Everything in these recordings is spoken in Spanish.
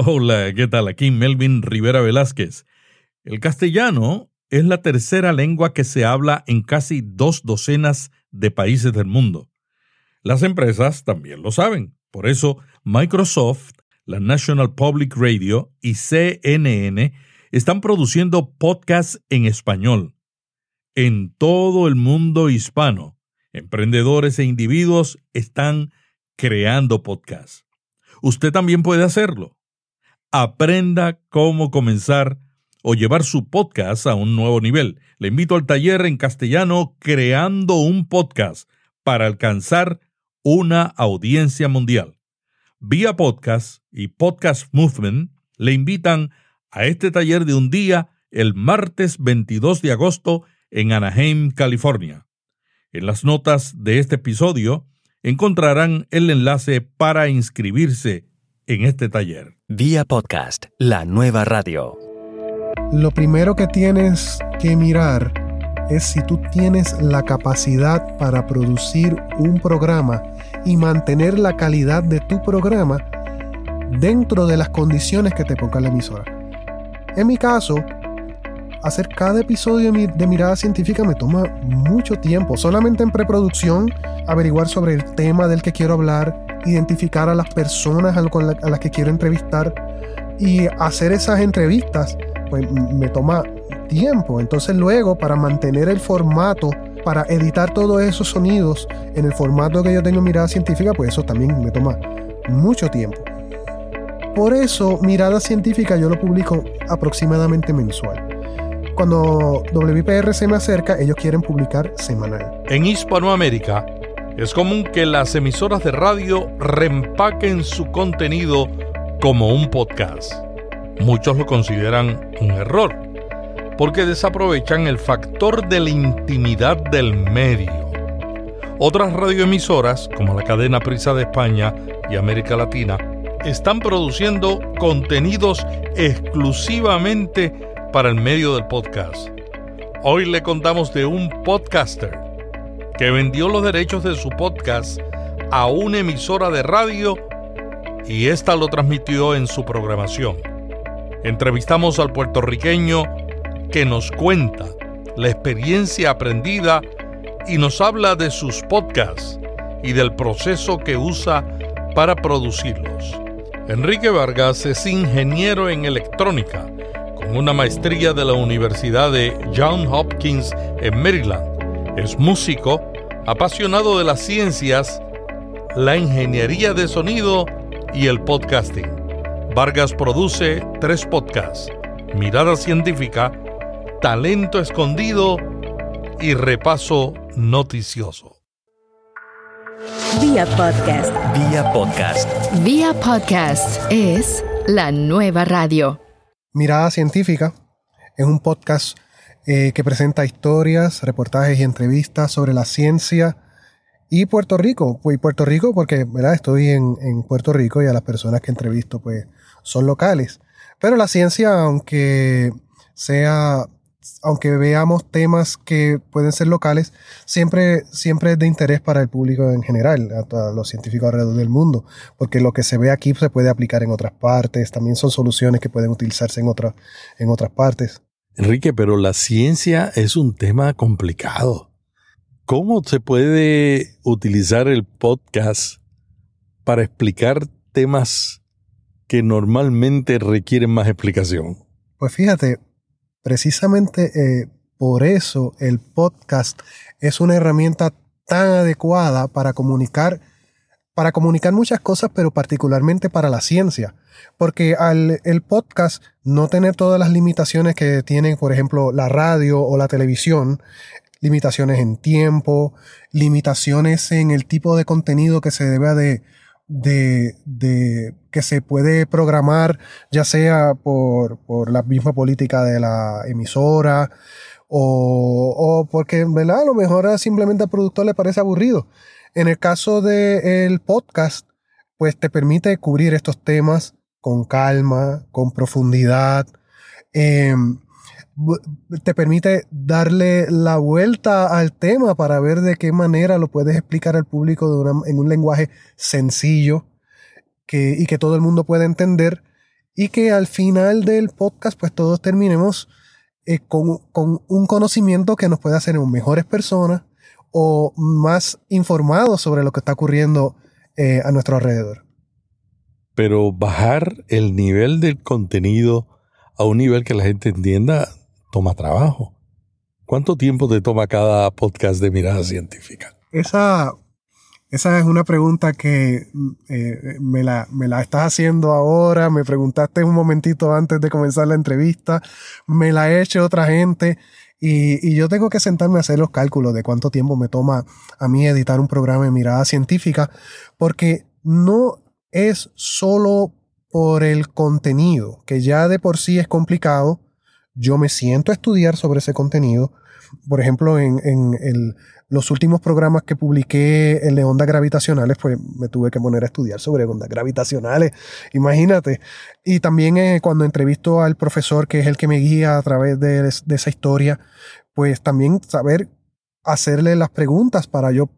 Hola, ¿qué tal? Aquí Melvin Rivera Velázquez. El castellano es la tercera lengua que se habla en casi dos docenas de países del mundo. Las empresas también lo saben. Por eso, Microsoft, la National Public Radio y CNN están produciendo podcasts en español. En todo el mundo hispano, emprendedores e individuos están creando podcasts. Usted también puede hacerlo. Aprenda cómo comenzar o llevar su podcast a un nuevo nivel. Le invito al taller en castellano Creando un podcast para alcanzar una audiencia mundial. Vía Podcast y Podcast Movement le invitan a este taller de un día el martes 22 de agosto en Anaheim, California. En las notas de este episodio encontrarán el enlace para inscribirse en este taller. Vía Podcast, la nueva radio. Lo primero que tienes que mirar es si tú tienes la capacidad para producir un programa y mantener la calidad de tu programa dentro de las condiciones que te ponga la emisora. En mi caso, hacer cada episodio de Mirada Científica me toma mucho tiempo. Solamente en preproducción, averiguar sobre el tema del que quiero hablar, identificar a las personas a las que quiero entrevistar y hacer esas entrevistas, pues me toma tiempo. Entonces luego, para mantener el formato, para editar todos esos sonidos en el formato que yo tengo en Mirada Científica, pues eso también me toma mucho tiempo. Por eso, Mirada Científica yo lo publico aproximadamente mensual. Cuando WPR se me acerca, ellos quieren publicar semanal. En Hispanoamérica, es común que las emisoras de radio reempaquen su contenido como un podcast. Muchos lo consideran un error, porque desaprovechan el factor de la intimidad del medio. Otras radioemisoras, como la cadena Prisa de España y América Latina, están produciendo contenidos exclusivamente para el medio del podcast. Hoy le contamos de un podcaster que vendió los derechos de su podcast a una emisora de radio y ésta lo transmitió en su programación. Entrevistamos al puertorriqueño que nos cuenta la experiencia aprendida y nos habla de sus podcasts y del proceso que usa para producirlos. Enrique Vargas es ingeniero en electrónica con una maestría de la Universidad de Johns Hopkins en Maryland. Es músico, apasionado de las ciencias, la ingeniería de sonido y el podcasting. Vargas produce tres podcasts, Mirada Científica, Talento Escondido y Repaso Noticioso. Vía Podcast. Vía Podcast. Vía Podcast es la nueva radio. Mirada Científica es un podcast eh, que presenta historias, reportajes y entrevistas sobre la ciencia y Puerto Rico. Pues Puerto Rico porque ¿verdad? estoy en, Puerto Rico y a las personas que entrevisto pues son locales. Pero la ciencia, aunque sea aunque veamos temas que pueden ser locales, siempre, siempre es de interés para el público en general, a, los científicos alrededor del mundo, porque lo que se ve aquí se puede aplicar en otras partes, también son soluciones que pueden utilizarse en, en otras partes. Enrique, pero la ciencia es un tema complicado. ¿Cómo se puede utilizar el podcast para explicar temas que normalmente requieren más explicación? Pues fíjate, Precisamente eh, por eso el podcast es una herramienta tan adecuada para comunicar, para comunicar muchas cosas, pero particularmente para la ciencia. Porque al el podcast no tener todas las limitaciones que tienen, por ejemplo, la radio o la televisión, limitaciones en tiempo, limitaciones en el tipo de contenido que se debe de, de, que se puede programar, ya sea por, por la misma política de la emisora o, o porque ¿verdad? a lo mejor simplemente al productor le parece aburrido. En el caso del podcast, pues te permite cubrir estos temas con calma, con profundidad. Eh, te permite darle la vuelta al tema para ver de qué manera lo puedes explicar al público en un lenguaje sencillo que, y que todo el mundo pueda entender y que al final del podcast pues todos terminemos eh, con, con, un conocimiento que nos puede hacer mejores personas o más informados sobre lo que está ocurriendo eh, a nuestro alrededor. Pero bajar el nivel del contenido a un nivel que la gente entienda toma trabajo. ¿Cuánto tiempo te toma cada podcast de mirada científica? Esa, esa es una pregunta que eh, me, la, me la estás haciendo ahora, me preguntaste un momentito antes de comenzar la entrevista, me la ha hecho otra gente y, yo tengo que sentarme a hacer los cálculos de cuánto tiempo me toma a mí editar un programa de mirada científica, porque no es solo por el contenido, que ya de por sí es complicado. Yo me siento a estudiar sobre ese contenido. Por ejemplo, en, en el, los últimos programas que publiqué de ondas gravitacionales, pues me tuve que poner a estudiar sobre ondas gravitacionales, imagínate. Y también eh, cuando entrevisto al profesor, que es el que me guía a través de, de esa historia, pues también saber hacerle las preguntas para yo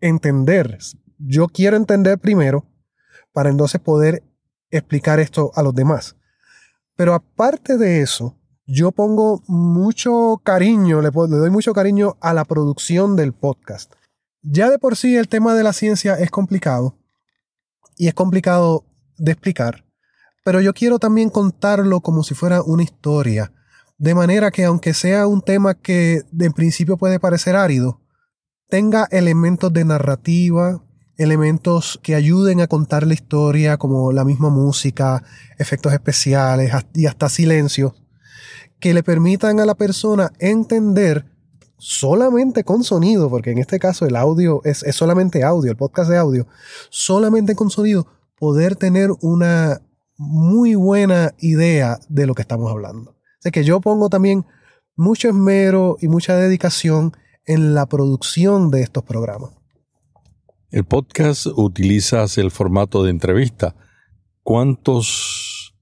entender. Yo quiero entender primero para entonces poder explicar esto a los demás. Pero aparte de eso, yo pongo mucho cariño, le, doy mucho cariño a la producción del podcast. Ya de por sí el tema de la ciencia es complicado y es complicado de explicar, pero yo quiero también contarlo como si fuera una historia, de manera que aunque sea un tema que en principio puede parecer árido, tenga elementos de narrativa, elementos que ayuden a contar la historia, como la misma música, efectos especiales y hasta silencio, que le permitan a la persona entender solamente con sonido, porque en este caso el audio es, solamente audio, el podcast de audio, solamente con sonido, poder tener una muy buena idea de lo que estamos hablando. Así que yo pongo también mucho esmero y mucha dedicación en la producción de estos programas. El podcast utilizas el formato de entrevista. ¿Cuántos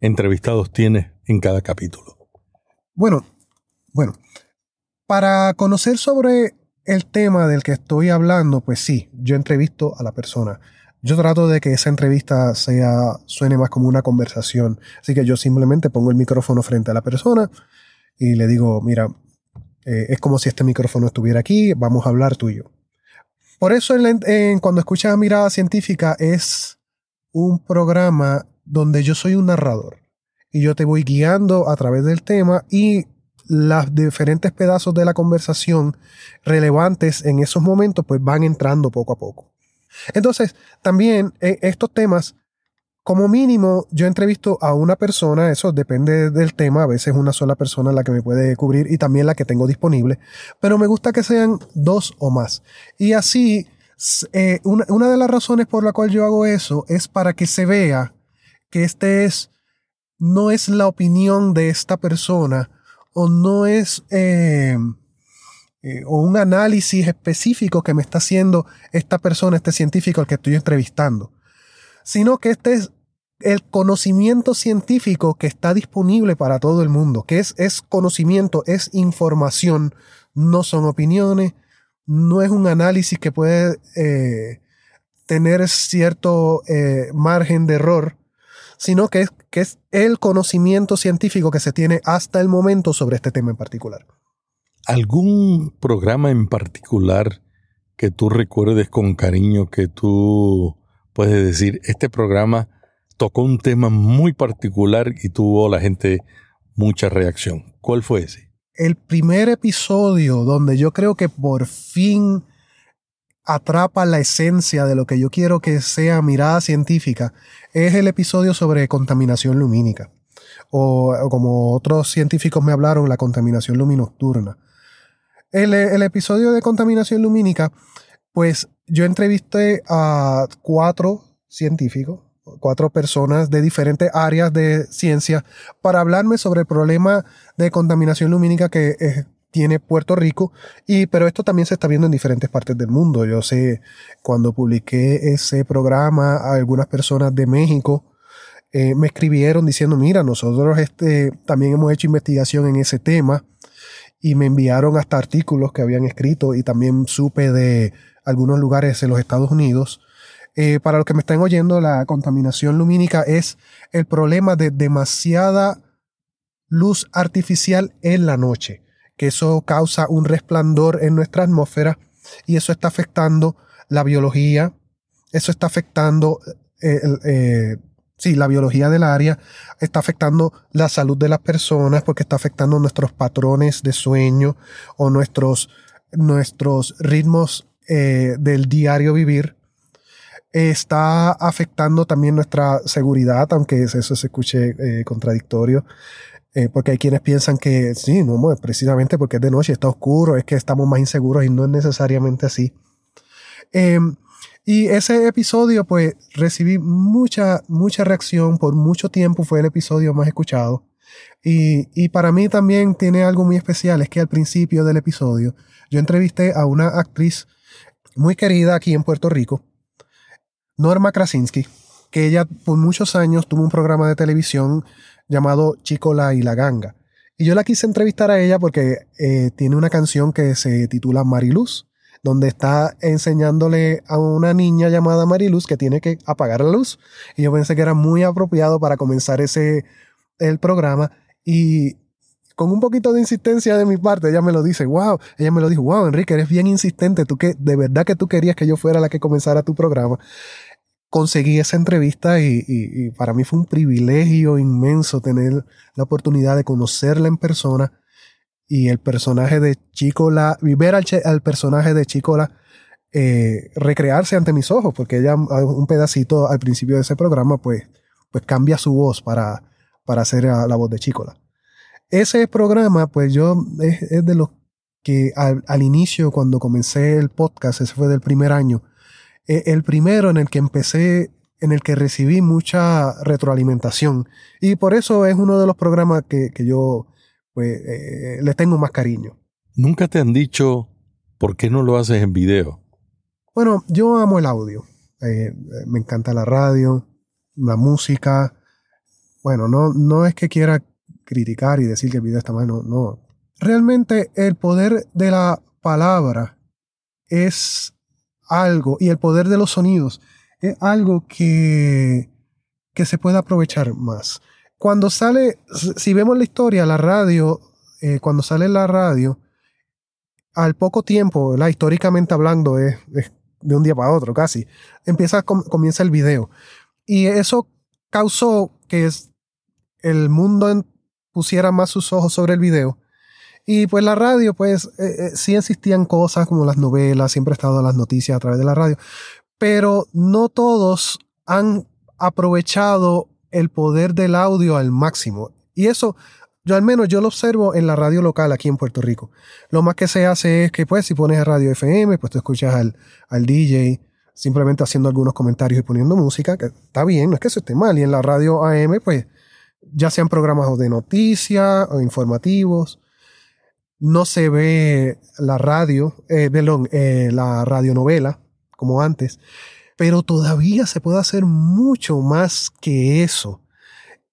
entrevistados tienes en cada capítulo? Bueno, bueno, para conocer sobre el tema del que estoy hablando, pues sí, yo entrevisto a la persona. Yo trato de que esa entrevista sea, suene más como una conversación. Así que yo simplemente pongo el micrófono frente a la persona y le digo, mira, eh, es como si este micrófono estuviera aquí, vamos a hablar tú y yo. Por eso cuando escuchas Mirada Científica es un programa donde yo soy un narrador y yo te voy guiando a través del tema y los diferentes pedazos de la conversación relevantes en esos momentos pues van entrando poco a poco. Entonces, también eh, estos temas, como mínimo, yo entrevisto a una persona, eso depende del tema, a veces una sola persona la que me puede cubrir y también la que tengo disponible, pero me gusta que sean dos o más. Y así, eh, una, una de las razones por la cual yo hago eso es para que se vea que este es no es la opinión de esta persona o no es eh, eh, o un análisis específico que me está haciendo esta persona, este científico al que estoy entrevistando, sino que este es el conocimiento científico que está disponible para todo el mundo, que es, es conocimiento, es información, no son opiniones, no es un análisis que puede eh, tener cierto margen de error, sino que es, que es el conocimiento científico que se tiene hasta el momento sobre este tema en particular. ¿Algún programa en particular que tú recuerdes con cariño que tú puedes decir, este programa tocó un tema muy particular y tuvo la gente mucha reacción? ¿Cuál fue ese? El primer episodio donde yo creo que por fin atrapa la esencia de lo que yo quiero que sea mirada científica es el episodio sobre contaminación lumínica. O, como otros científicos me hablaron, la contaminación luminocturna. El, el episodio de contaminación lumínica, pues yo entrevisté a cuatro científicos, cuatro personas de diferentes áreas de ciencia para hablarme sobre el problema de contaminación lumínica que tiene Puerto Rico, y, pero esto también se está viendo en diferentes partes del mundo. Yo sé, cuando publiqué ese programa, algunas personas de México eh, me escribieron diciendo, mira, nosotros este, también hemos hecho investigación en ese tema, y me enviaron hasta artículos que habían escrito, y también supe de algunos lugares en los Estados Unidos Eh, para los que me están oyendo, la contaminación lumínica es el problema de demasiada luz artificial en la noche, eso causa un resplandor en nuestra atmósfera y eso está afectando la biología, eso está afectando eh, eh, sí, la biología del área, está afectando la salud de las personas porque está afectando nuestros patrones de sueño o nuestros, nuestros ritmos eh, del diario vivir. Está afectando también nuestra seguridad, aunque eso se escuche contradictorio. Porque hay quienes piensan que sí, no, precisamente porque es de noche, está oscuro, es que estamos más inseguros y no es necesariamente así. Em, y ese episodio, pues, recibí mucha, mucha reacción. Por mucho tiempo fue el episodio más escuchado. Y, y, para mí también tiene algo muy especial. Es que al principio del episodio yo entrevisté a una actriz muy querida aquí en Puerto Rico, Norma Krasinski, que ella por muchos años tuvo un programa de televisión llamado Chicola y la Ganga. Y yo la quise entrevistar a ella porque eh, tiene una canción que se titula Mariluz donde está enseñándole a una niña llamada Mariluz que tiene que apagar la luz. Y yo pensé que era muy apropiado para comenzar ese el programa y con un poquito de insistencia de mi parte, ella me lo dice, wow, ella me lo dijo, wow, Enrique, eres bien insistente, tú que de verdad que tú querías que yo fuera la que comenzara tu programa. Conseguí esa entrevista y, y para mí fue un privilegio inmenso tener la oportunidad de conocerla en persona y el personaje de Chicola, ver al, al personaje de Chicola eh, recrearse ante mis ojos, porque ella un pedacito al principio de ese programa, pues, pues cambia su voz para, para hacer la, voz de Chicola. Ese programa, pues yo es, de los que al, al, inicio, cuando comencé el podcast, ese fue del primer año, eh, el primero en el que empecé, en el que recibí mucha retroalimentación. Y por eso es uno de los programas que, que yo pues eh, les tengo más cariño. ¿Nunca te han dicho por qué no lo haces en video? Bueno, yo amo el audio. Eh, me encanta la radio, la música. Bueno, no, no es que quiera criticar y decir que el video está mal, no, no. Realmente el poder de la palabra es algo, y el poder de los sonidos es algo que, que se puede aprovechar más cuando sale, si vemos la historia, la radio, eh, cuando sale la radio, al poco tiempo, la históricamente hablando, es, de un día para otro casi, empieza, comienza el video. Y eso causó que el mundo pusiera más sus ojos sobre el video. Y pues la radio, pues eh, eh, sí existían cosas como las novelas, siempre ha estado las noticias a través de la radio, pero no todos han aprovechado el poder del audio al máximo. Y eso, yo al menos yo lo observo en la radio local aquí en Puerto Rico. Lo más que se hace es que pues si pones radio FM, pues tú escuchas al, al DJ simplemente haciendo algunos comentarios y poniendo música, que está bien, no es que eso esté mal. Y en la radio AM, pues ya sean programas de noticias o informativos, no se ve la radio, eh, perdón, eh, la radionovela como antes pero todavía se puede hacer mucho más que eso.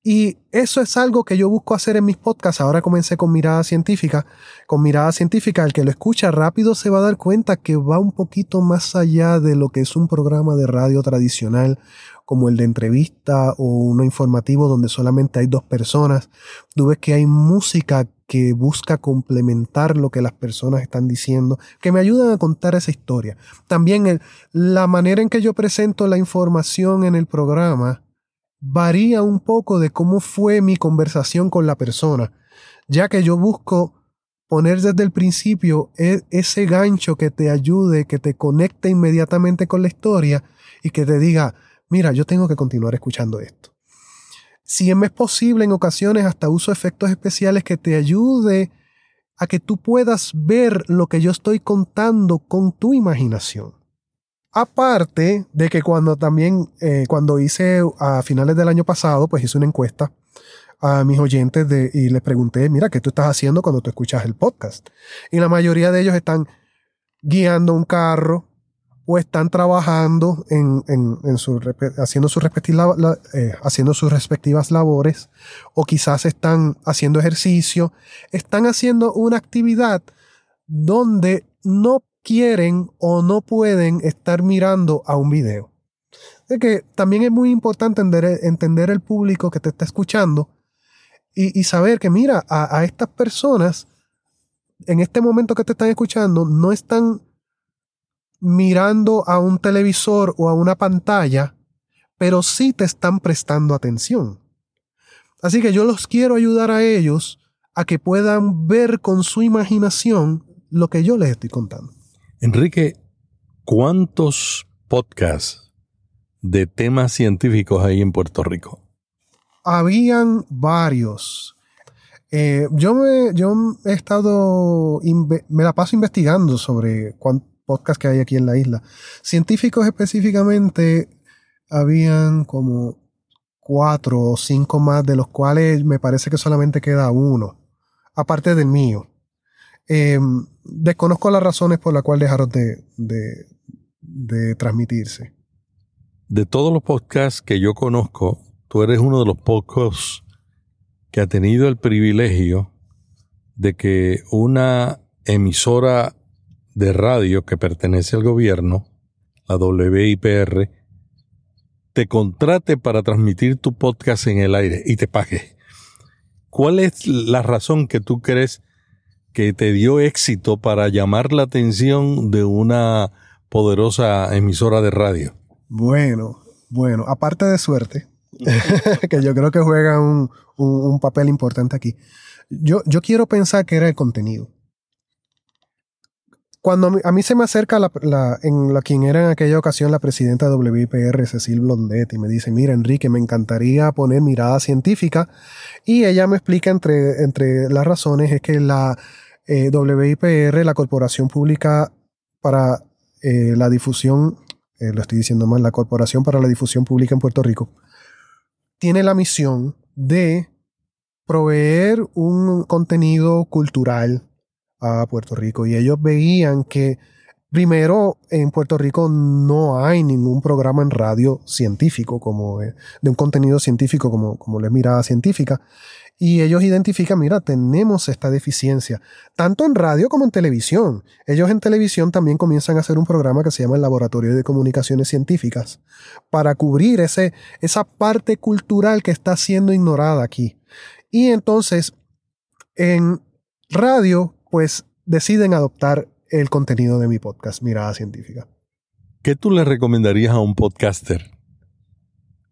Y eso es algo que yo busco hacer en mis podcasts. Ahora comencé con mirada científica. Con mirada científica, el que lo escucha rápido se va a dar cuenta que va un poquito más allá de lo que es un programa de radio tradicional como el de entrevista o uno informativo donde solamente hay dos personas. Tú ves que hay música que busca complementar lo que las personas están diciendo, que me ayudan a contar esa historia. También la manera en que yo presento la información en el programa varía un poco de cómo fue mi conversación con la persona, ya que yo busco poner desde el principio e, ese gancho que te ayude, que te conecte inmediatamente con la historia y que te diga, mira, yo tengo que continuar escuchando esto. Si es posible, en ocasiones hasta uso efectos especiales que te ayude a que tú puedas ver lo que yo estoy contando con tu imaginación. Aparte de que cuando también, eh, cuando hice a finales del año pasado, pues hice una encuesta a mis oyentes de, y les pregunté, mira, ¿qué tú estás haciendo cuando tú escuchas el podcast? Y la mayoría de ellos están guiando un carro, o están trabajando en, su, haciendo, sus eh, haciendo sus respectivas labores, o quizás están haciendo ejercicio, están haciendo una actividad donde no quieren o no pueden estar mirando a un video. Es que también es muy importante entender, entender el público que te está escuchando y, y saber que, mira, a, a estas personas, en este momento que te están escuchando, no están mirando a un televisor o a una pantalla, pero sí te están prestando atención. Así que yo los quiero ayudar a ellos a que puedan ver con su imaginación lo que yo les estoy contando. Enrique, ¿cuántos podcasts de temas científicos hay en Puerto Rico? Habían varios. Eh, yo, me, yo he estado, me la paso investigando sobre cuántos podcasts que hay aquí en la isla. Científicos específicamente, habían como cuatro o cinco más, de los cuales me parece que solamente queda uno, aparte del mío. Eh, desconozco las razones por las cuales dejaron de, de, de transmitirse. De todos los podcasts que yo conozco, tú eres uno de los pocos que ha tenido el privilegio de que una emisora de radio que pertenece al gobierno, la WIPR, te contrate para transmitir tu podcast en el aire y te pague. ¿Cuál es la razón que tú crees que te dio éxito para llamar la atención de una poderosa emisora de radio? Bueno, bueno, aparte de suerte, que yo creo que juega un, un- papel importante aquí, yo, yo quiero pensar que era el contenido. Cuando a mí, se me acerca la, la- en la quien era en aquella ocasión la presidenta de WIPR, Cecil Blondet, y me dice, mira Enrique, me encantaría poner mirada científica, y ella me explica entre, entre las razones es que la eh, WIPR, la Corporación Pública para eh, la Difusión eh, lo estoy diciendo mal, la Corporación para la Difusión Pública en Puerto Rico, tiene la misión de proveer un contenido cultural a Puerto Rico. Y ellos veían que, primero, en Puerto Rico no hay ningún programa en radio científico, como eh, de un contenido científico como, como la mirada científica. Y ellos identifican, mira, tenemos esta deficiencia, tanto en radio como en televisión. Ellos en televisión también comienzan a hacer un programa que se llama el Laboratorio de Comunicaciones Científicas, para cubrir ese, esa parte cultural que está siendo ignorada aquí. Y entonces, en radio, pues deciden adoptar el contenido de mi podcast, Mirada Científica. ¿Qué tú le recomendarías a un podcaster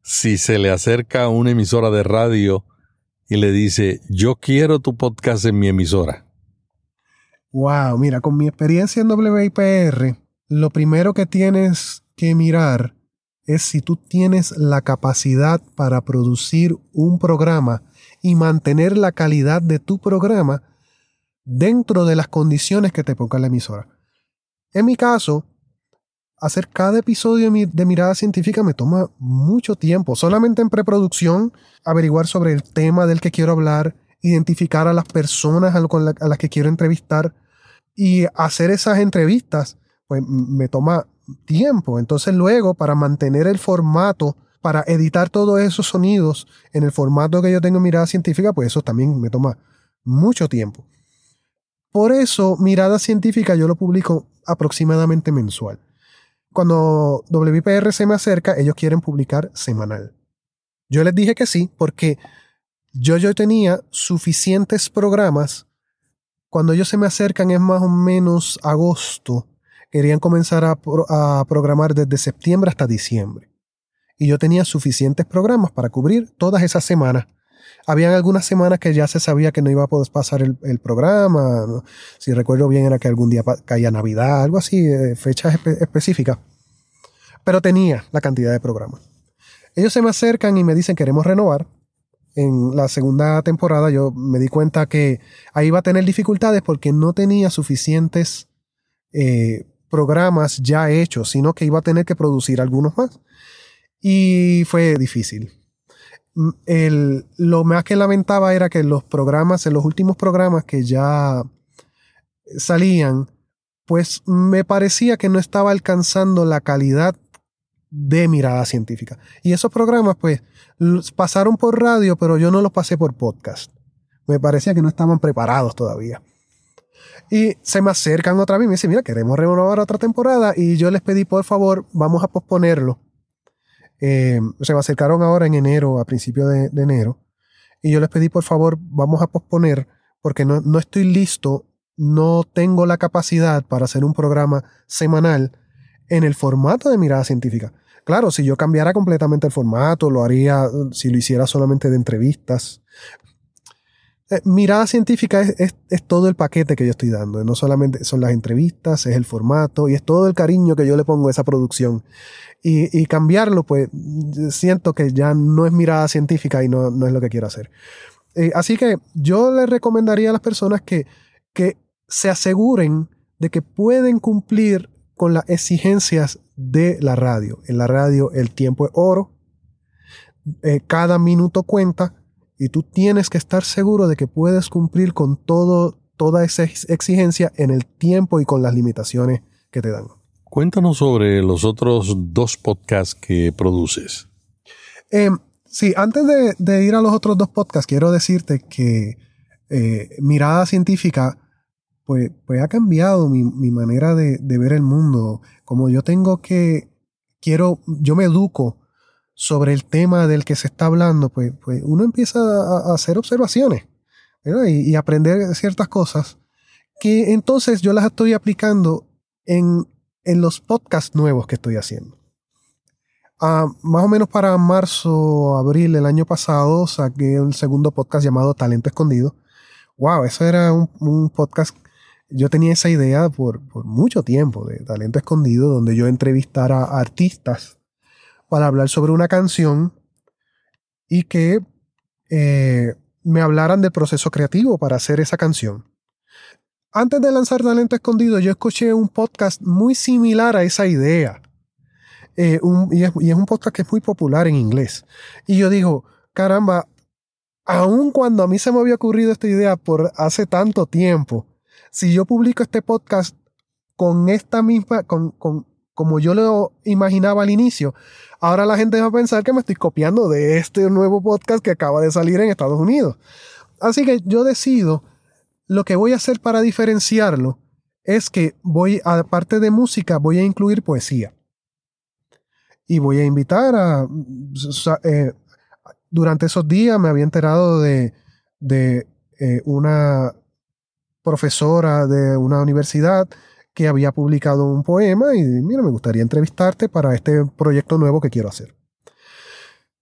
si se le acerca a una emisora de radio y le dice, yo quiero tu podcast en mi emisora? Wow, mira, con mi experiencia en WIPR, lo primero que tienes que mirar es si tú tienes la capacidad para producir un programa y mantener la calidad de tu programa dentro de las condiciones que te ponga la emisora. En mi caso, hacer cada episodio de, mi- de Mirada Científica me toma mucho tiempo. Solamente en preproducción, averiguar sobre el tema del que quiero hablar, identificar a las personas a, las que quiero entrevistar y hacer esas entrevistas, pues me toma tiempo. Entonces luego, para mantener el formato, para editar todos esos sonidos en el formato que yo tengo en Mirada Científica, pues eso también me toma mucho tiempo. Por eso, Mirada Científica yo lo publico aproximadamente mensual. Cuando WPR se me acerca, ellos quieren publicar semanal. Yo les dije que sí, porque yo, yo tenía suficientes programas. Cuando ellos se me acercan es más o menos agosto. Querían comenzar a, a programar desde septiembre hasta diciembre. Y yo tenía suficientes programas para cubrir todas esas semanas. Habían algunas semanas que ya se sabía que no iba a poder pasar el, programa. Si recuerdo bien, era que algún día caía Navidad, algo así, eh, fechas espe- específicas. Pero tenía la cantidad de programas. Ellos se me acercan y me dicen queremos renovar. En la segunda temporada yo me di cuenta que ahí iba a tener dificultades porque no tenía suficientes eh, programas ya hechos, sino que iba a tener que producir algunos más. Y fue difícil. Lo más que lamentaba era que los programas, en los últimos programas que ya salían, pues me parecía que no estaba alcanzando la calidad de mirada científica. Y esos programas, pues, pasaron por radio, pero yo no los pasé por podcast. Me parecía que no estaban preparados todavía. Y se me acercan otra vez y me dicen, mira, queremos renovar otra temporada. Y yo les pedí, por favor, vamos a posponerlo. Eh, se me acercaron ahora en enero, a principios de, de enero, y yo les pedí, por favor, vamos a posponer, porque no, no estoy listo, no tengo la capacidad para hacer un programa semanal en el formato de mirada científica. Claro, si yo cambiara completamente el formato, lo haría si lo hiciera solamente de entrevistas. Eh, mirada científica es, es- todo el paquete que yo estoy dando. No solamente son las entrevistas, es el formato y es todo el cariño que yo le pongo a esa producción. Y, cambiarlo, pues siento que ya no es mirada científica y no, no es lo que quiero hacer. Eh, así que yo le recomendaría a las personas que, que se aseguren de que pueden cumplir con las exigencias de la radio. En la radio el tiempo es oro, eh, cada minuto cuenta y tú tienes que estar seguro de que puedes cumplir con todo, toda esa ex- exigencia en el tiempo y con las limitaciones que te dan. Cuéntanos sobre los otros dos podcasts que produces. Eh, sí, antes de, de ir a los otros dos podcasts, quiero decirte que eh, Mirada Científica pues, pues ha cambiado mi, mi manera de, de ver el mundo. Como yo tengo que, quiero, yo me educo sobre el tema del que se está hablando, pues, pues uno empieza a, hacer observaciones y, aprender ciertas cosas que entonces yo las estoy aplicando en, en los podcasts nuevos que estoy haciendo. Ah, más o menos para marzo, abril del año pasado, saqué el segundo podcast llamado Talento Escondido. Wow, eso era un, un podcast. Yo tenía esa idea por, por mucho tiempo de Talento Escondido, donde yo entrevistara artistas para hablar sobre una canción y que eh, me hablaran del proceso creativo para hacer esa canción. Antes de lanzar Talento Escondido, yo escuché un podcast muy similar a esa idea. Eh, y, es, un podcast que es muy popular en inglés. Y yo digo, caramba, aun cuando a mí se me había ocurrido esta idea por hace tanto tiempo, si yo publico este podcast con esta misma, con- como yo lo imaginaba al inicio, ahora la gente va a pensar que me estoy copiando de este nuevo podcast que acaba de salir en Estados Unidos. Así que yo decido, lo que voy a hacer para diferenciarlo es que voy, aparte de música, voy a incluir poesía y voy a invitar a... eh, durante esos días me había enterado de, de eh, una profesora de una universidad que había publicado un poema y mira, me gustaría entrevistarte para este proyecto nuevo que quiero hacer.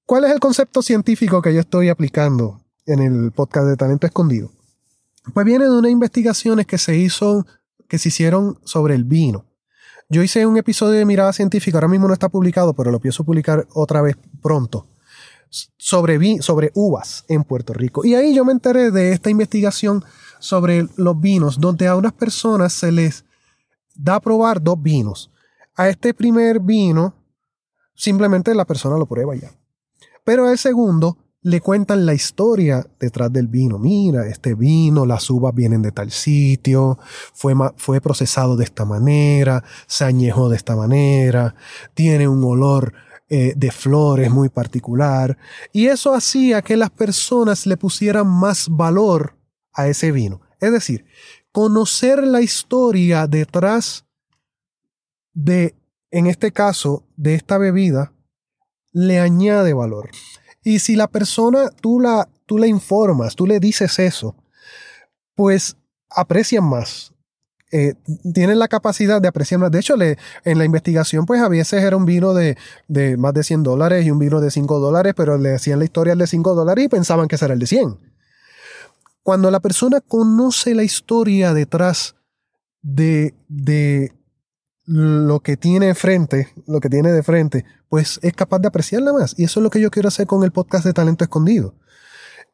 ¿Cuál es el concepto científico que yo estoy aplicando en el podcast de Talento Escondido? Pues viene de unas investigaciones que se hizo, que se hicieron sobre el vino. Yo hice un episodio de Mirada Científica, ahora mismo no está publicado, pero lo pienso publicar otra vez pronto, sobre, vi- sobre uvas en Puerto Rico. Y ahí yo me enteré de esta investigación sobre los vinos, donde a unas personas se les da a probar dos vinos. A este primer vino, simplemente la persona lo prueba ya. Pero al segundo, le cuentan la historia detrás del vino. Mira, este vino, las uvas vienen de tal sitio, fue, fue procesado de esta manera, se añejó de esta manera, tiene un olor eh, de flores muy particular. Y eso hacía que las personas le pusieran más valor a ese vino. Es decir, conocer la historia detrás de, en este caso, de esta bebida, le añade valor. Y si la persona, tú la, tú la informas, tú le dices eso, pues aprecian más. Eh, tienen la capacidad de apreciar más. De hecho, en la investigación, pues a veces era un vino de, de más de 100 dólares y un vino de 5 dólares, pero le decían la historia al de 5 dólares y pensaban que ese era el de 100. Cuando la persona conoce la historia detrás de, de lo que tiene frente, lo que tiene de frente, pues es capaz de apreciarla más. Y eso es lo que yo quiero hacer con el podcast de Talento Escondido.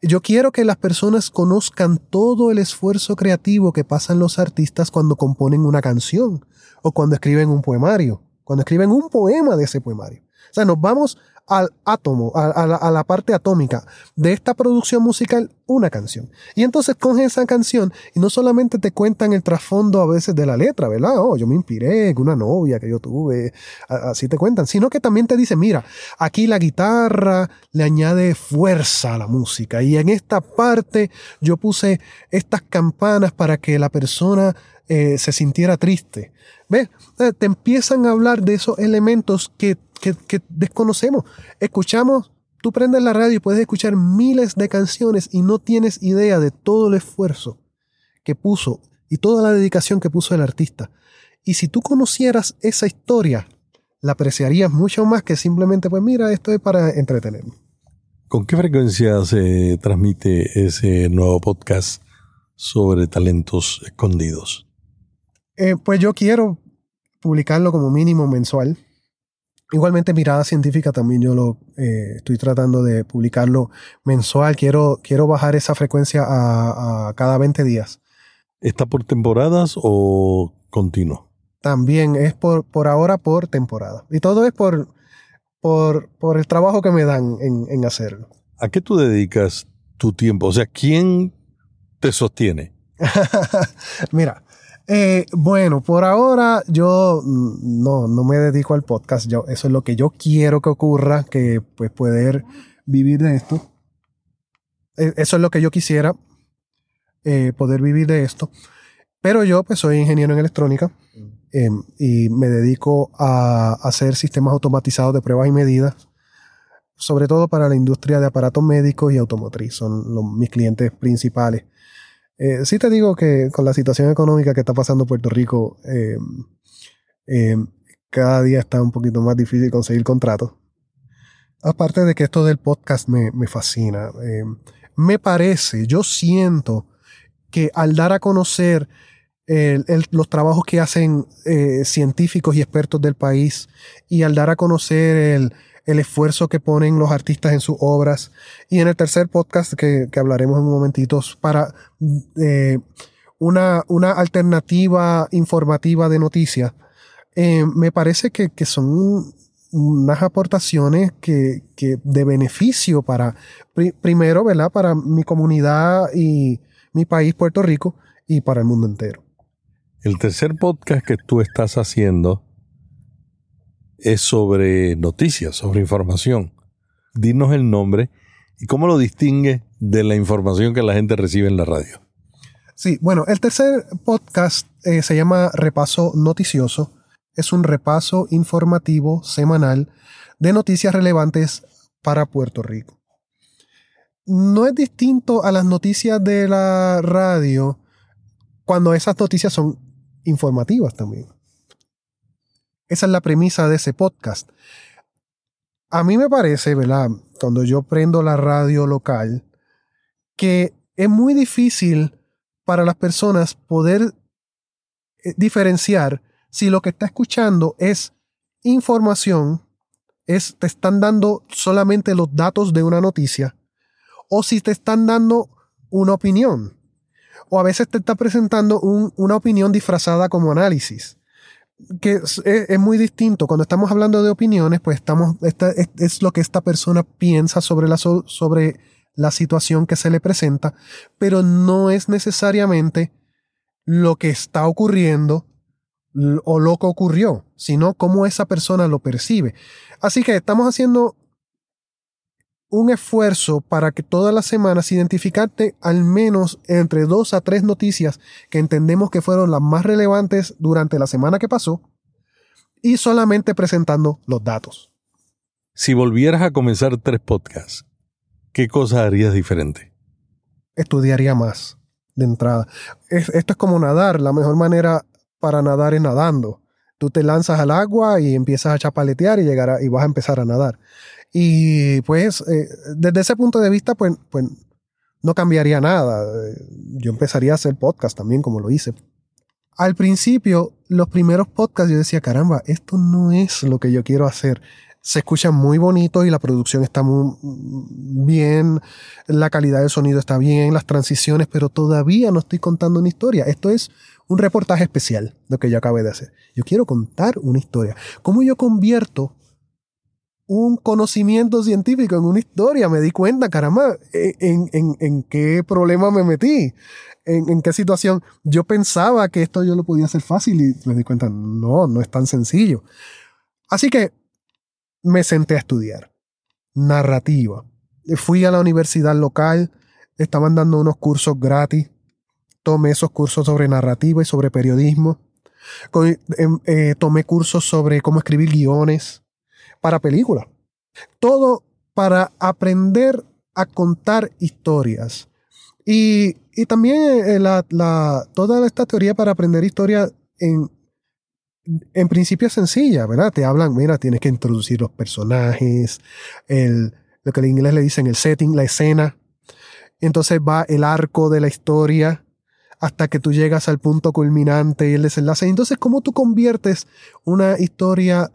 Yo quiero que las personas conozcan todo el esfuerzo creativo que pasan los artistas cuando componen una canción o cuando escriben un poemario, cuando escriben un poema de ese poemario. O sea, nos vamos al átomo, a, la, parte atómica de esta producción musical, una canción. Y entonces cogen esa canción y no solamente te cuentan el trasfondo a veces de la letra, ¿verdad? Oh, yo me inspiré con una novia que yo tuve, así te cuentan, sino que también te dicen, mira, aquí la guitarra le añade fuerza a la música y en esta parte yo puse estas campanas para que la persona eh, se sintiera triste. ¿Ves? Eh, Te empiezan a hablar de esos elementos que, que- que desconocemos. Escuchamos, tú prendes la radio y puedes escuchar miles de canciones y no tienes idea de todo el esfuerzo que puso y toda la dedicación que puso el artista. Y si tú conocieras esa historia, la apreciarías mucho más que simplemente, pues mira, esto es para entretenerme. ¿Con qué frecuencia se transmite ese nuevo podcast sobre talentos escondidos? Eh, pues yo quiero publicarlo como mínimo mensual. Igualmente Mirada Científica también yo lo eh, estoy tratando de publicarlo mensual. Quiero, quiero bajar esa frecuencia a, a cada 20 días. ¿Está por temporadas o continuo? También es por, por ahora por temporada. Y todo es por, por, por el trabajo que me dan en, en hacerlo. ¿A qué tú dedicas tu tiempo? O sea, ¿quién te sostiene? Mira, eh, bueno, por ahora yo mm, no, no me dedico al podcast. Yo, eso es lo que yo quiero que ocurra, que pues poder vivir de esto. Eh, Eso es lo que yo quisiera, eh, poder vivir de esto. Pero yo pues soy ingeniero en electrónica eh, y me dedico a hacer sistemas automatizados de pruebas y medidas, sobre todo para la industria de aparatos médicos y automotriz. Son los- mis clientes principales. Eh, sí te digo que con la situación económica que está pasando Puerto Rico, eh, eh, cada día está un poquito más difícil conseguir contratos. Aparte de que esto del podcast me, me fascina. me parece, yo siento que al dar a conocer los trabajos que hacen científicos y expertos del país y al dar a conocer el, el esfuerzo que ponen los artistas en sus obras y en el tercer podcast que, que hablaremos en un momentito para eh, una, una alternativa informativa de noticias, eh, me parece que, que son unas aportaciones que, que de beneficio para, pri- primero, ¿verdad? Para mi comunidad y mi país, Puerto Rico, y para el mundo entero. El tercer podcast que tú estás haciendo es sobre noticias, sobre información. Dinos el nombre y cómo lo distingue de la información que la gente recibe en la radio. Sí, bueno, el tercer podcast eh, se llama Repaso Noticioso. Es un repaso informativo semanal de noticias relevantes para Puerto Rico. No es distinto a las noticias de la radio cuando esas noticias son informativas también. Esa es la premisa de ese podcast. A mí me parece, ¿verdad? Cuando yo prendo la radio local, que es muy difícil para las personas poder eh, diferenciar si lo que está escuchando es información, es te están dando solamente los datos de una noticia, o si te están dando una opinión. O a veces te está presentando un- una opinión disfrazada como análisis. Que es, es- muy distinto. Cuando estamos hablando de opiniones, pues estamos, esta- es, es lo que esta persona piensa sobre la, so- sobre la situación que se le presenta, pero no es necesariamente lo que está ocurriendo o lo que ocurrió, sino cómo esa persona lo percibe. Así que estamos haciendo un esfuerzo para que todas las semanas identificarte al menos entre dos a tres noticias que entendemos que fueron las más relevantes durante la semana que pasó y solamente presentando los datos. Si volvieras a comenzar tres podcasts, ¿qué cosas harías diferente? estudiaría más de entrada. Es- esto es como nadar. La mejor manera para nadar es nadando. Tú te lanzas al agua y empiezas a chapaletear y, llegar a- y vas a empezar a nadar. Y pues, eh, desde ese punto de vista, pues, pues no cambiaría nada. Yo empezaría a hacer podcast también, como lo hice. Al principio, los primeros podcasts, yo decía, caramba, esto no es lo que yo quiero hacer. Se escucha muy bonito y la producción está muy mm, bien, la calidad del sonido está bien, las transiciones, pero todavía no estoy contando una historia. Esto es un reportaje especial, lo que yo acabé de hacer. Yo quiero contar una historia. ¿Cómo yo convierto un conocimiento científico en una historia? Me di cuenta, caramba, en, en- qué problema me metí, en, en qué situación. Yo pensaba que esto yo lo podía hacer fácil y me di cuenta, no, no es tan sencillo. Así que me senté a estudiar narrativa. Fui a la universidad local, estaban dando unos cursos gratis tomé esos cursos sobre narrativa y sobre periodismo. Em, eh, tomé cursos sobre cómo escribir guiones para películas. Todo para aprender a contar historias. Y, también eh, la, toda esta teoría para aprender historia en, en principio es sencilla, ¿verdad? Te hablan, mira, tienes que introducir los personajes, el, lo que en inglés le dicen el setting, la escena. Entonces va el arco de la historia hasta que tú llegas al punto culminante y el desenlace. Entonces, ¿cómo tú conviertes una historia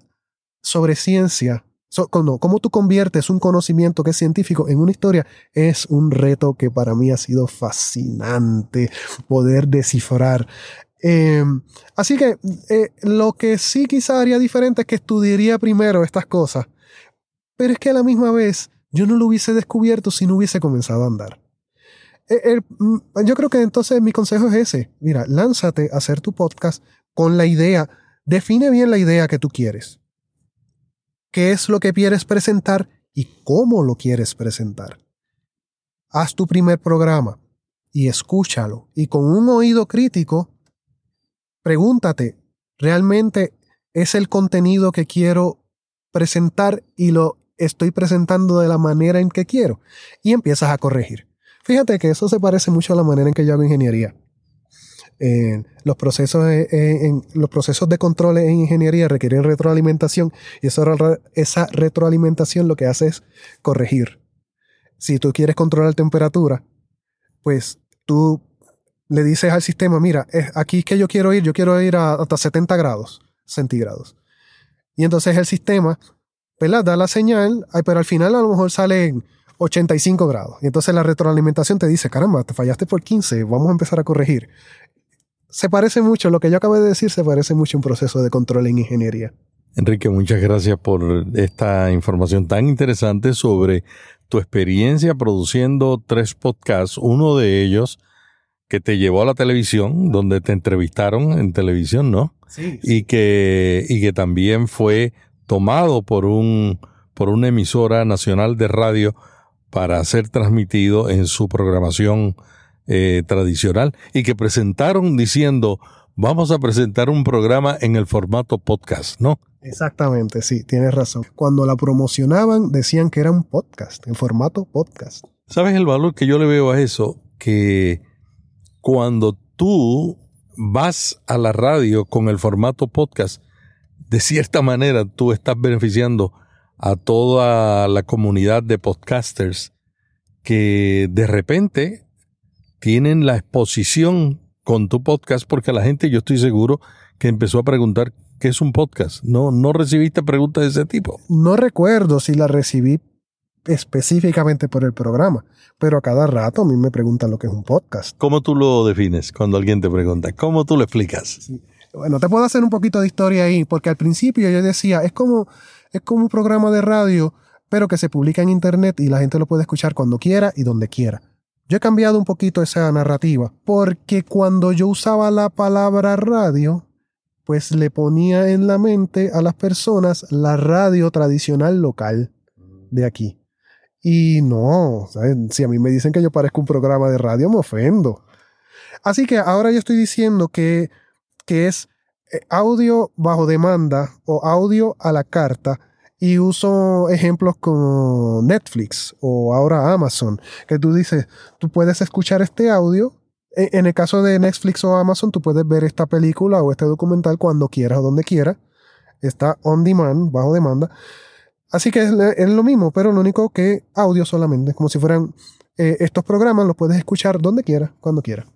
sobre ciencia? ¿Cómo tú conviertes un conocimiento que es científico en una historia? Es un reto que para mí ha sido fascinante poder descifrar. Em, así que eh, lo que sí quizá haría diferente es que estudiaría primero estas cosas, pero es que a la misma vez yo no lo hubiese descubierto si no hubiese comenzado a andar. E, mm, yo creo que entonces mi consejo es ese. Mira, lánzate a hacer tu podcast con la idea, define bien la idea que tú quieres. ¿Qué es lo que quieres presentar y cómo lo quieres presentar? Haz tu primer programa y escúchalo. Y con un oído crítico, pregúntate, ¿realmente es el contenido que quiero presentar y lo estoy presentando de la manera en que quiero? Y empiezas a corregir. Fíjate que eso se parece mucho a la manera en que yo hago ingeniería. Los, procesos, en, los procesos de control en ingeniería requieren retroalimentación y esa retroalimentación lo que hace es corregir. Si tú quieres controlar temperatura, pues tú le dices al sistema, mira, aquí es que yo quiero ir, yo quiero ir a, hasta 70 grados centígrados. Y entonces el sistema, ¿verdad? Da la señal, pero al final a lo mejor sale 85 grados. Y entonces la retroalimentación te dice, caramba, te fallaste por 15, vamos a empezar a corregir. Se parece mucho, lo que yo acabo de decir se parece mucho a un proceso de control en ingeniería. Enrique, muchas gracias por esta información tan interesante sobre tu experiencia produciendo tres podcasts, uno de ellos que te llevó a la televisión, donde te entrevistaron en televisión, ¿no? Sí. Y, que, y que también fue tomado por, un, por una emisora nacional de radio para ser transmitido en su programación eh, tradicional y que presentaron diciendo, vamos a presentar un programa en el formato podcast, ¿no? Exactamente, sí, tienes razón. Cuando la promocionaban decían que era un podcast, en formato podcast. ¿Sabes el valor que yo le veo a eso? Que cuando tú vas a la radio con el formato podcast, de cierta manera tú estás beneficiando a toda la comunidad de podcasters que de repente tienen la exposición con tu podcast porque la gente yo estoy seguro que empezó a preguntar qué es un podcast. No, no recibiste preguntas de ese tipo. No recuerdo si la recibí específicamente por el programa, pero a cada rato a mí me preguntan lo que es un podcast. ¿Cómo tú lo defines cuando alguien te pregunta? ¿Cómo tú lo explicas? Bueno, te puedo hacer un poquito de historia ahí, porque al principio yo decía, es como, es como un programa de radio, pero que se publica en internet y la gente lo puede escuchar cuando quiera y donde quiera. Yo he cambiado un poquito esa narrativa, porque cuando yo usaba la palabra radio, pues le ponía en la mente a las personas la radio tradicional local de aquí. Y no, si a mí me dicen que yo parezco un programa de radio, me ofendo. Así que ahora yo estoy diciendo que, que es eh, audio bajo demanda o audio a la carta y uso ejemplos como Netflix o ahora Amazon, que tú dices, tú puedes escuchar este audio. E, en el caso de Netflix o Amazon, tú puedes ver esta película o este documental cuando quieras o donde quieras. Está on demand, bajo demanda. Así que es, lo mismo, pero lo único que audio solamente, como si fueran eh, estos programas, los puedes escuchar donde quieras, cuando quieras.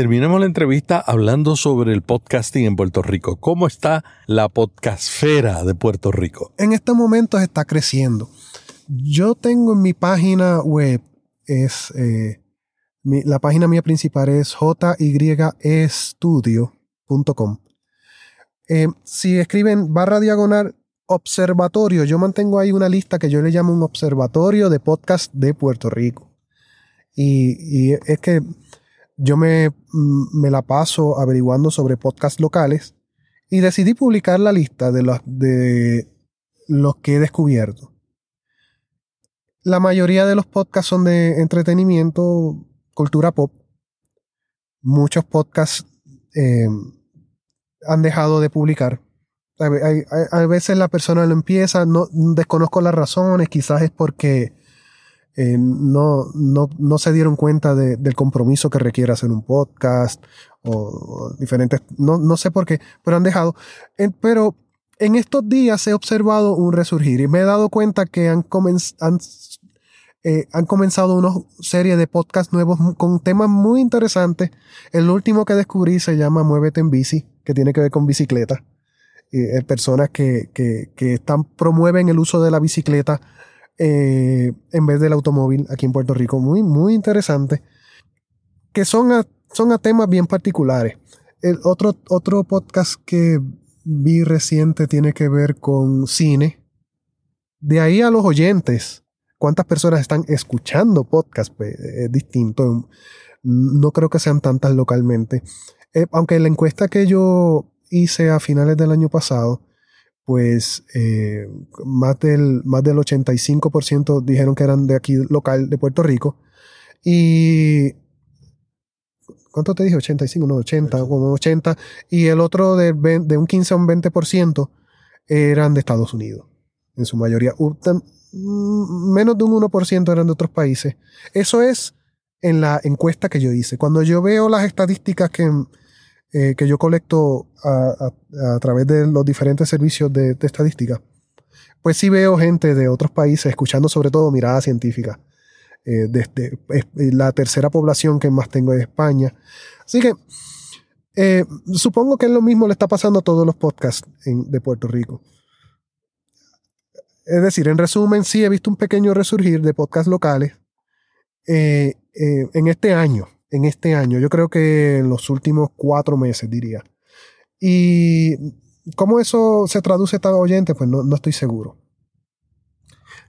Terminamos la entrevista hablando sobre el podcasting en Puerto Rico. ¿Cómo está la podcastfera de Puerto Rico? En estos momentos está creciendo. Yo tengo en mi página web, es eh, la página mía principal es jyestudio.com. Eh, si escriben barra diagonal observatorio, yo mantengo ahí una lista que yo le llamo un observatorio de podcast de Puerto Rico. Y, es que yo me, me, la paso averiguando sobre podcasts locales y decidí publicar la lista de los, de los que he descubierto. La mayoría de los podcasts son de entretenimiento, cultura pop. muchos podcasts eh, han dejado de publicar. A, a veces la persona lo empieza, no desconozco las razones, quizás es porque eh, no, no, no se dieron cuenta de- del compromiso que requiere hacer un podcast o, diferentes, no, no sé por qué, pero han dejado. Pero en estos días he observado un resurgir y me he dado cuenta que han, comenz- han, eh, han comenzado una serie de podcasts nuevos con temas muy interesantes. El último que descubrí se llama Muévete en bici, que tiene que ver con bicicleta. Eh, personas que, que, que están, promueven el uso de la bicicleta eh, en vez del automóvil aquí en Puerto Rico. Muy, muy interesante. Que son a, son a temas bien particulares. El otro, otro podcast que vi reciente tiene que ver con cine. De ahí a los oyentes, cuántas personas están escuchando podcast, pues, es distinto. No creo que sean tantas localmente. Eh, aunque la encuesta que yo hice a finales del año pasado, pues eh, más, del, más del 85% dijeron que eran de aquí local, de Puerto Rico. Y... ¿Cuánto te dije? 85, no, 80, como 80. Y el otro de, de un 15 a un 20% eran de Estados Unidos, en su mayoría. Mm, Menos de un 1% eran de otros países. Eso es en la encuesta que yo hice. Cuando yo veo las estadísticas que, eh, que yo colecto a, través de los diferentes servicios de, estadística, pues sí veo gente de otros países escuchando sobre todo mirada científica. Eh, desde, es- la tercera población que más tengo es España. Así que eh, supongo que es lo mismo le está pasando a todos los podcasts de Puerto Rico. Es decir, en resumen, sí he visto un pequeño resurgir de podcasts locales eh, eh, en este año. En este año, yo creo que en los últimos cuatro meses, diría. Y cómo eso se traduce a oyentes, pues no, no estoy seguro.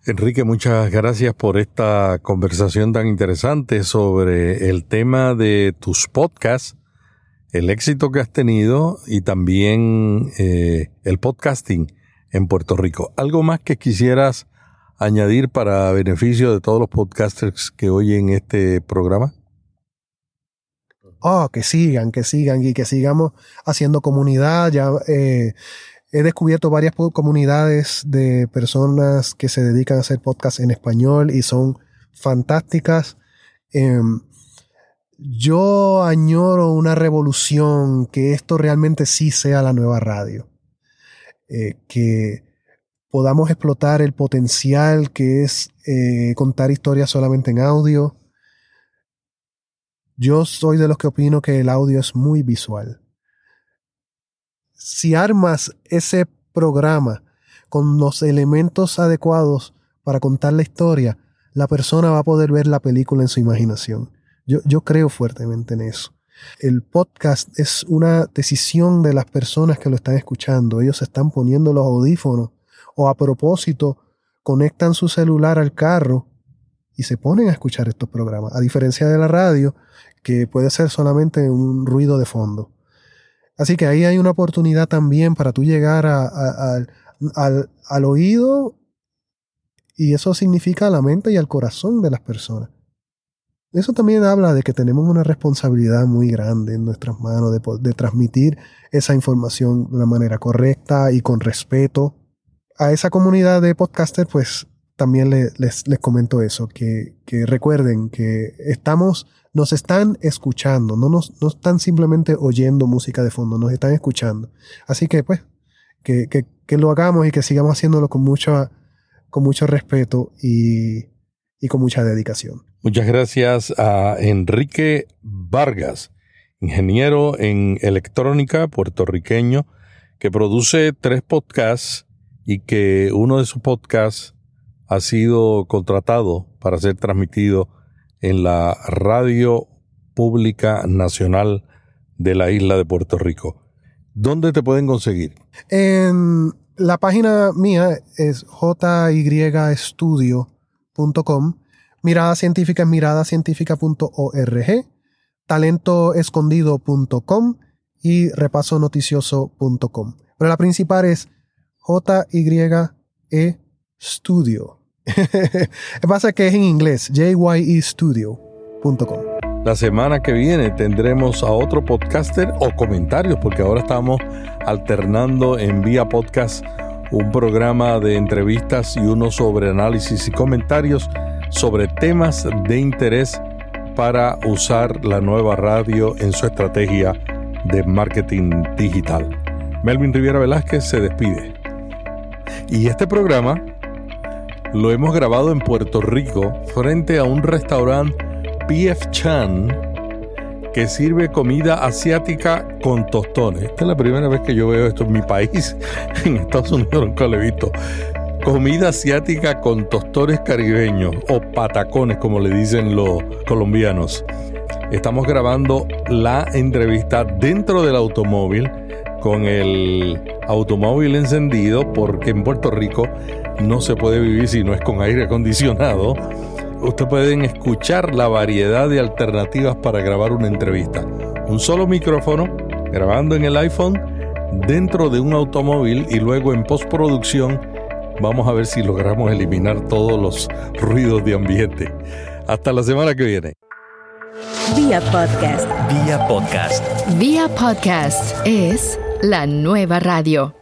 Enrique, muchas gracias por esta conversación tan interesante sobre el tema de tus podcasts, el éxito que has tenido y también eh, el podcasting en Puerto Rico. ¿Algo más que quisieras añadir para beneficio de todos los podcasters que oyen este programa? Oh, que sigan, que sigan y que sigamos haciendo comunidad. Ya eh, he descubierto varias comunidades de personas que se dedican a hacer podcasts en español y son fantásticas. Em, yo añoro una revolución, que esto realmente sí sea la nueva radio. Eh, que podamos explotar el potencial que es eh, contar historias solamente en audio. Yo soy de los que opino que el audio es muy visual. Si armas ese programa con los elementos adecuados para contar la historia, la persona va a poder ver la película en su imaginación. Yo, yo creo fuertemente en eso. El podcast es una decisión de las personas que lo están escuchando. Ellos están poniendo los audífonos o a propósito conectan su celular al carro y se ponen a escuchar estos programas. A diferencia de la radio, que puede ser solamente un ruido de fondo. Así que ahí hay una oportunidad también para tú llegar al- al, oído y eso significa a la mente y al corazón de las personas. Eso también habla de que tenemos una responsabilidad muy grande en nuestras manos de, de transmitir esa información de una manera correcta y con respeto. A esa comunidad de podcasters, pues también le- les, les comento eso, que, que recuerden que estamos, nos están escuchando, no, nos, no están simplemente oyendo música de fondo, nos están escuchando. Así que pues, que, que- que lo hagamos y que sigamos haciéndolo con mucho, con mucho respeto y, y con mucha dedicación. Muchas gracias a Enrique Vargas, ingeniero en electrónica puertorriqueño, que produce tres podcasts y que uno de sus podcasts ha sido contratado para ser transmitido en la radio pública nacional de la isla de Puerto Rico. ¿Dónde te pueden conseguir? En la página mía es jystudio.com. Mirada científica es miradacientífica.org. Talentoescondido.com y repasonoticioso.com. Pero la principal es JYE Studio. Lo que pasa que es en inglés, jyestudio.com. La semana que viene tendremos a otro podcaster o comentarios, porque ahora estamos alternando en vía podcast un programa de entrevistas y uno sobre análisis y comentarios sobre temas de interés para usar la nueva radio en su estrategia de marketing digital. Melvin Riviera Velázquez se despide. Y este programa lo hemos grabado en Puerto Rico frente a un restaurante PF Chan que sirve comida asiática con tostones. Esta es la primera vez que yo veo esto en mi país. En Estados Unidos nunca lo he visto. Comida asiática con tostones caribeños o patacones como le dicen los colombianos. Estamos grabando la entrevista dentro del automóvil con el automóvil encendido porque en Puerto Rico no se puede vivir si no es con aire acondicionado. Ustedes pueden escuchar la variedad de alternativas para grabar una entrevista. Un solo micrófono grabando en el iPhone dentro de un automóvil y luego en postproducción vamos a ver si logramos eliminar todos los ruidos de ambiente. Hasta la semana que viene. Vía podcast. Vía podcast. Vía podcast es la nueva radio.